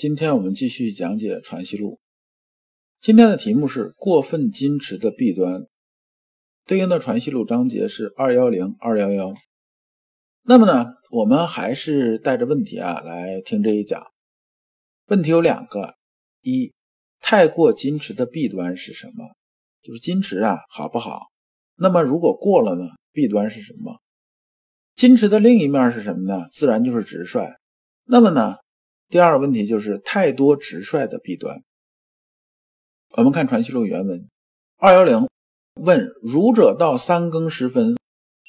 今天我们继续讲解《传习录》。今天的题目是过分矜持的弊端，对应的《传习录》章节是二幺零二幺幺。那么呢，我们还是带着问题啊来听这一讲。问题有两个：一，太过矜持的弊端是什么？就是矜持啊，好不好？那么如果过了呢？弊端是什么？矜持的另一面是什么呢？自然就是直率。那么呢，第二个问题就是太多直率的弊端。我们看《传习录》原文，二幺零问：儒者到三更时分，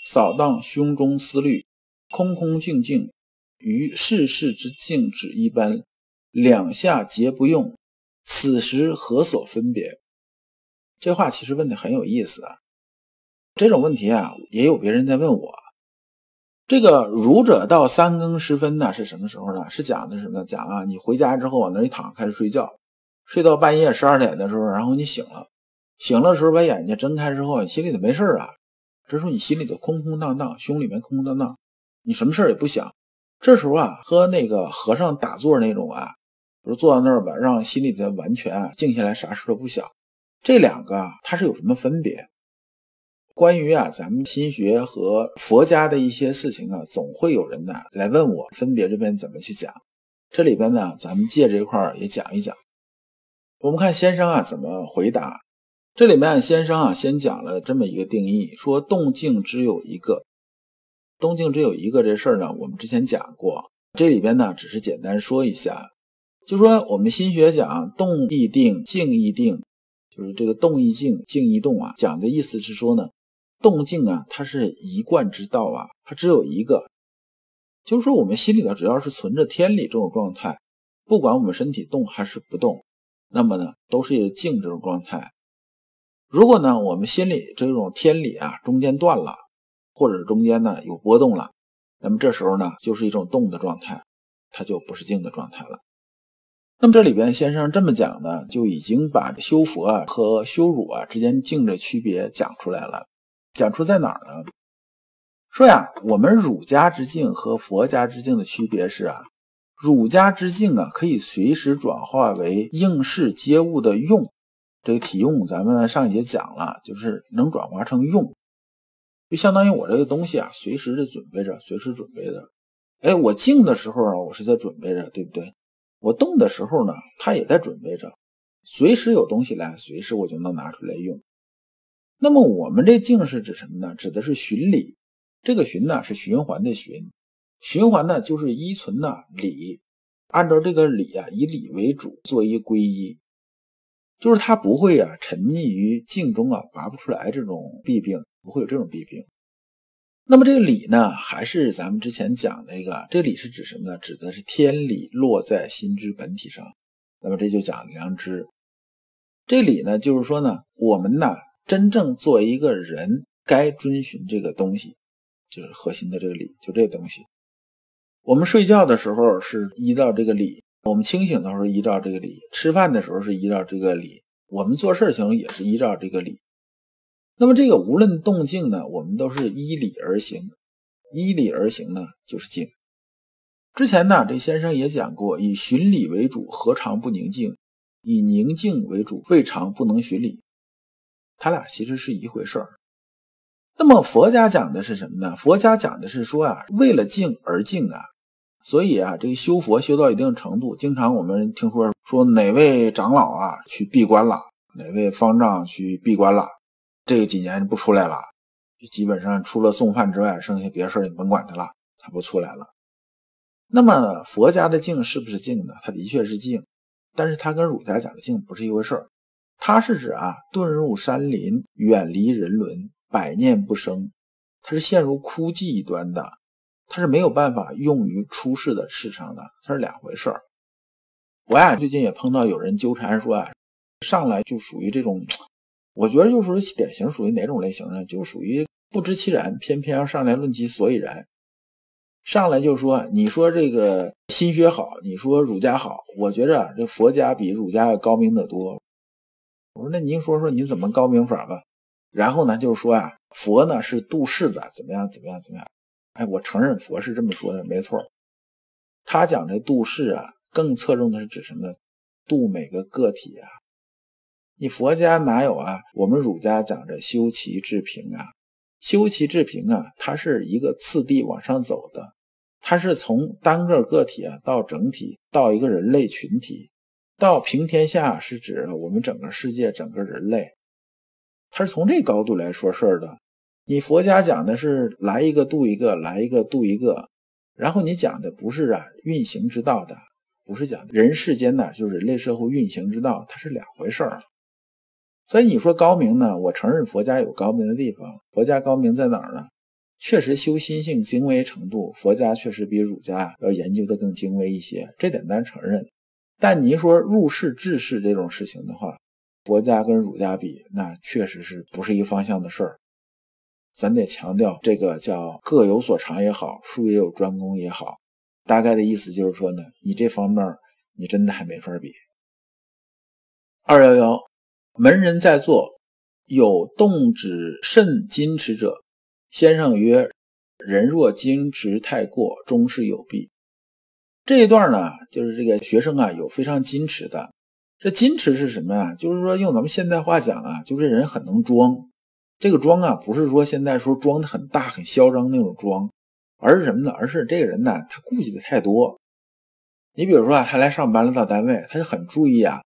扫荡胸中思虑，空空静静，于世事之静止一般，两下皆不用，此时何所分别？这话其实问的很有意思啊。这种问题啊，也有别人在问我。这个儒者到三更时分呢，是什么时候呢？是讲的什么？讲啊，你回家之后往那一躺，开始睡觉。睡到半夜十二点的时候，然后你醒了，醒了时候把眼睛睁开之后，你心里头没事啊。这时候你心里头空空荡荡，胸里面空空荡荡，你什么事儿也不想。这时候啊，和那个和尚打坐那种啊，就坐在那儿吧，让心里头完全啊静下来，啥事都不想。这两个啊它是有什么分别？关于啊，咱们心学和佛家的一些事情啊，总会有人呢来问我，分别这边怎么去讲。这里边呢，咱们借这块儿也讲一讲。我们看先生啊怎么回答。这里面先生啊先讲了这么一个定义，说动静只有一个，动静只有一个这事儿呢，我们之前讲过。这里边呢只是简单说一下，就说我们心学讲动亦定，静亦定，就是这个动亦静，静亦动啊。讲的意思是说呢，动静啊它是一贯之道啊，它只有一个，就是说我们心里头只要是存着天理这种状态，不管我们身体动还是不动。那么呢，都是一个静这种状态。如果呢，我们心里这种天理啊中间断了，或者中间呢有波动了，那么这时候呢就是一种动的状态，它就不是静的状态了。那么这里边先生这么讲呢，就已经把修佛啊和修儒啊之间静的区别讲出来了。讲出在哪儿呢？说呀，我们儒家之境和佛家之境的区别是啊。儒家之境啊，可以随时转化为应试接物的用。这个体用，咱们上一节讲了，就是能转化成用，就相当于我这个东西啊，随时的准备着，随时准备着。哎，我静的时候啊，我是在准备着，对不对？我动的时候呢，它也在准备着，随时有东西来，随时我就能拿出来用。那么我们这静是指什么呢？指的是循理。这个循呢，是循环的循。循环呢，就是依存呢理，按照这个理啊，以理为主，做一归一，就是他不会啊沉溺于静中啊拔不出来这种弊病，不会有这种弊病。那么这个理呢，还是咱们之前讲那个，这理是指什么呢？指的是天理落在心之本体上。那么这就讲良知。这理呢，就是说呢，我们呢真正作为一个人，该遵循这个东西，就是核心的这个理，就这东西。我们睡觉的时候是依照这个理，我们清醒的时候依照这个理，吃饭的时候是依照这个理，我们做事情也是依照这个理。那么这个无论动静呢，我们都是依理而行，依理而行呢就是静。之前呢，这先生也讲过，以循理为主，何尝不宁静？以宁静为主，未尝不能循理。他俩其实是一回事儿。那么佛家讲的是什么呢？佛家讲的是说啊，为了静而静啊。所以啊，这个修佛修到一定程度，经常我们听说说哪位长老啊去闭关了，哪位方丈去闭关了，这几年不出来了，基本上除了送饭之外，剩下别的事儿你甭管他了，他不出来了。那么佛家的静是不是静呢？它的确是静，但是它跟儒家讲的静不是一回事儿。它是指啊，遁入山林，远离人伦，百念不生，它是陷入枯寂一端的。它是没有办法用于出世的世上的，它是两回事儿。我呀最近也碰到有人纠缠说啊，上来就属于这种，我觉得就是典型属于哪种类型呢？就属于不知其然，偏偏要上来论其所以然。上来就说，你说这个心学好，你说儒家好，我觉着这佛家比儒家要高明得多。我说那您说说你怎么高明法吧？然后呢，就是说啊，佛呢是度世的，怎么样怎么样怎么样？哎，我承认佛是这么说的，没错。他讲这度世啊，更侧重的是指什么呢？度每个个体啊。你佛家哪有啊？我们儒家讲着修齐治平啊。修齐治平啊，它是一个次第往上走的，它是从单个个体啊到整体，到一个人类群体，道平天下，是指我们整个世界、整个人类，它是从这高度来说事儿的。你佛家讲的是来一个度一个，来一个度一个，然后你讲的不是啊运行之道的，不是讲人世间呢，就是人类社会运行之道，它是两回事儿。所以你说高明呢？我承认佛家有高明的地方。佛家高明在哪儿呢？确实修心性精微程度，佛家确实比儒家要研究的更精微一些，这点咱承认。但您说入世治世这种事情的话，佛家跟儒家比，那确实是不是一方向的事儿。咱得强调这个叫各有所长也好，术业有专攻也好，大概的意思就是说呢，你这方面你真的还没法比。二幺幺。门人在座，有动止甚矜持者。先生曰：“人若矜持太过，终是有弊。”这一段呢，就是这个学生啊，有非常矜持的。这矜持是什么呀？就是说用咱们现代话讲啊，就这人很能装。这个装啊，不是说现在说装的很大、很嚣张那种装，而是什么呢？而是这个人呢，他顾忌的太多。你比如说啊，他来上班了，到单位，他就很注意啊。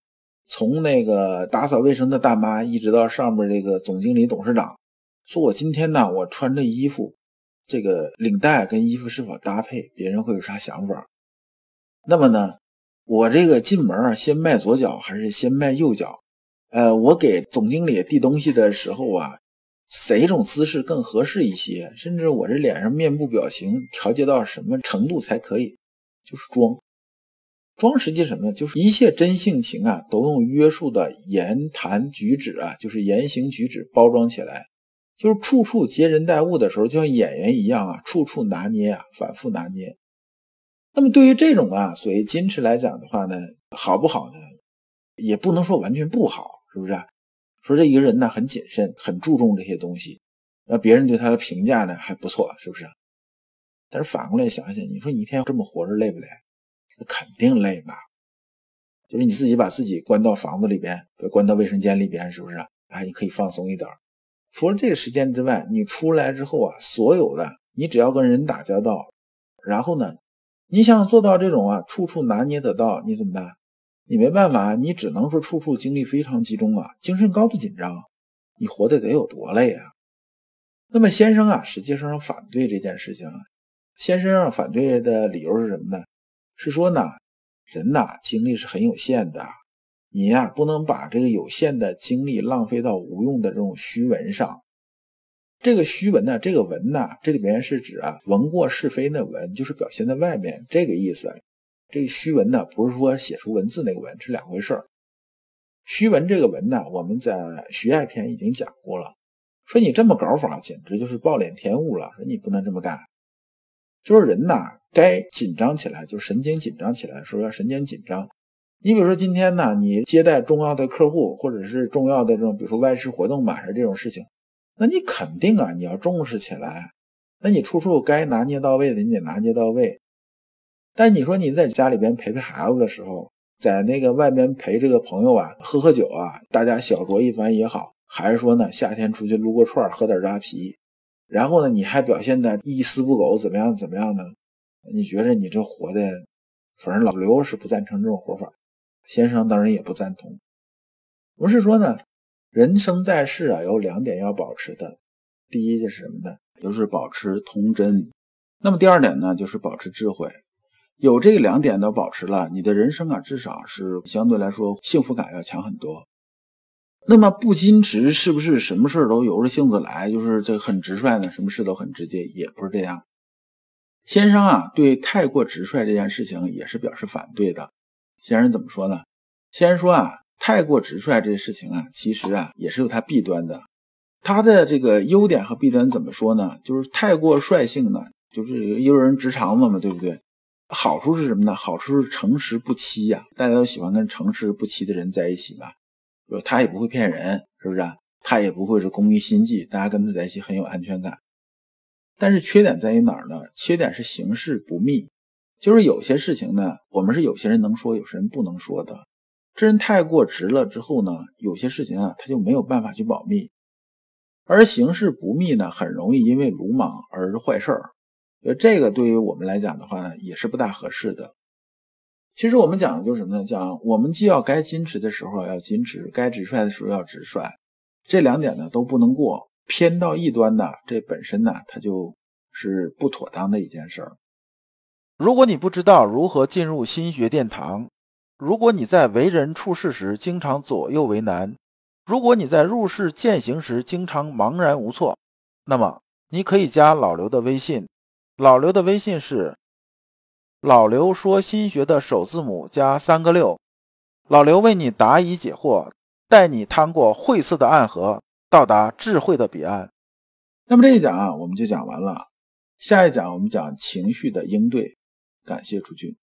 从那个打扫卫生的大妈，一直到上面这个总经理、董事长，说我今天呢，我穿这衣服，这个领带跟衣服是否搭配，别人会有啥想法？那么呢，我这个进门啊，先迈左脚还是先迈右脚？呃，我给总经理递东西的时候啊，哪种姿势更合适一些？甚至我这脸上面部表情调节到什么程度才可以？就是装。装实际什么呢？就是一切真性情啊，都用约束的言谈举止啊，就是言行举止包装起来，就是处处接人待物的时候，就像演员一样啊，处处拿捏啊，反复拿捏。那么对于这种啊，所谓矜持来讲的话呢，好不好呢？也不能说完全不好，是不是？说这一个人呢，很谨慎，很注重这些东西，那别人对他的评价呢还不错，是不是？但是反过来想想，你说你一天这么活着累不累？那肯定累吧，就是你自己把自己关到房子里边，关到卫生间里边，是不是？哎，你可以放松一点。除了这个时间之外，你出来之后啊，所有的你只要跟人打交道，然后呢，你想做到这种啊，处处拿捏得到，你怎么办？你没办法，你只能说处处精力非常集中啊，精神高度紧张，你活得得有多累啊？那么先生啊，实际上反对这件事情啊。先生反对的理由是什么呢？是说呢，人呐精力是很有限的，你呀不能把这个有限的精力浪费到无用的这种虚文上。这个虚文呢，这个文呢，这里面是指啊文过是非的文，就是表现在外面这个意思。这个虚文呢，不是说写出文字那个文，是两回事儿。虚文这个文呢，我们在徐爱篇已经讲过了，说你这么搞法，简直就是暴殄天物了，说你不能这么干。就是人呐，该紧张起来，就神经紧张起来的时候要神经紧张。你比如说今天呢，你接待重要的客户，或者是重要的这种，比如说外事活动吧，还是这种事情，那你肯定啊，你要重视起来。那你处处该拿捏到位的，你得拿捏到位。但你说你在家里边陪陪孩子的时候，在那个外边陪这个朋友啊，喝喝酒啊，大家小酌一番也好，还是说呢，夏天出去撸个串，喝点扎啤。然后呢，你还表现的一丝不苟，怎么样怎么样呢？你觉得你这活的，反正老刘是不赞成这种活法，先生当然也不赞同。不是说呢，人生在世啊，有两点要保持的，第一就是什么呢？就是保持童真。那么第二点呢，就是保持智慧。有这两点都保持了，你的人生啊，至少是相对来说幸福感要强很多。那么不矜持是不是什么事都由着性子来，就是这很直率呢？什么事都很直接，也不是这样。先生啊，对太过直率这件事情也是表示反对的。先生怎么说呢？先生说啊，太过直率这些事情啊，其实啊也是有它弊端的。它的这个优点和弊端怎么说呢？就是太过率性呢，就是诱人直肠子嘛，对不对？好处是什么呢？好处是诚实不欺呀，大家都喜欢跟诚实不欺的人在一起嘛。就他也不会骗人，是不是？他也不会是工于心计，大家跟他在一起很有安全感。但是缺点在于哪儿呢？缺点是行事不密，就是有些事情呢，我们是有些人能说，有些人不能说的。这人太过直了之后呢，有些事情啊，他就没有办法去保密。而行事不密呢，很容易因为鲁莽而坏事儿。呃，这个对于我们来讲的话呢，也是不大合适的。其实我们讲的就是什么呢？讲我们既要该矜持的时候要矜持，该直率的时候要直率，这两点呢都不能过。偏到一端的，这本身呢，它就是不妥当的一件事儿。如果你不知道如何进入心学殿堂，如果你在为人处事时经常左右为难，如果你在入世践行时经常茫然无措，那么你可以加老刘的微信。老刘的微信是老刘说心学的首字母加三个六。老刘为你答疑解惑，带你趟过晦涩的暗河，到达智慧的彼岸。那么这一讲啊，我们就讲完了。下一讲我们讲情绪的应对。感谢诸君。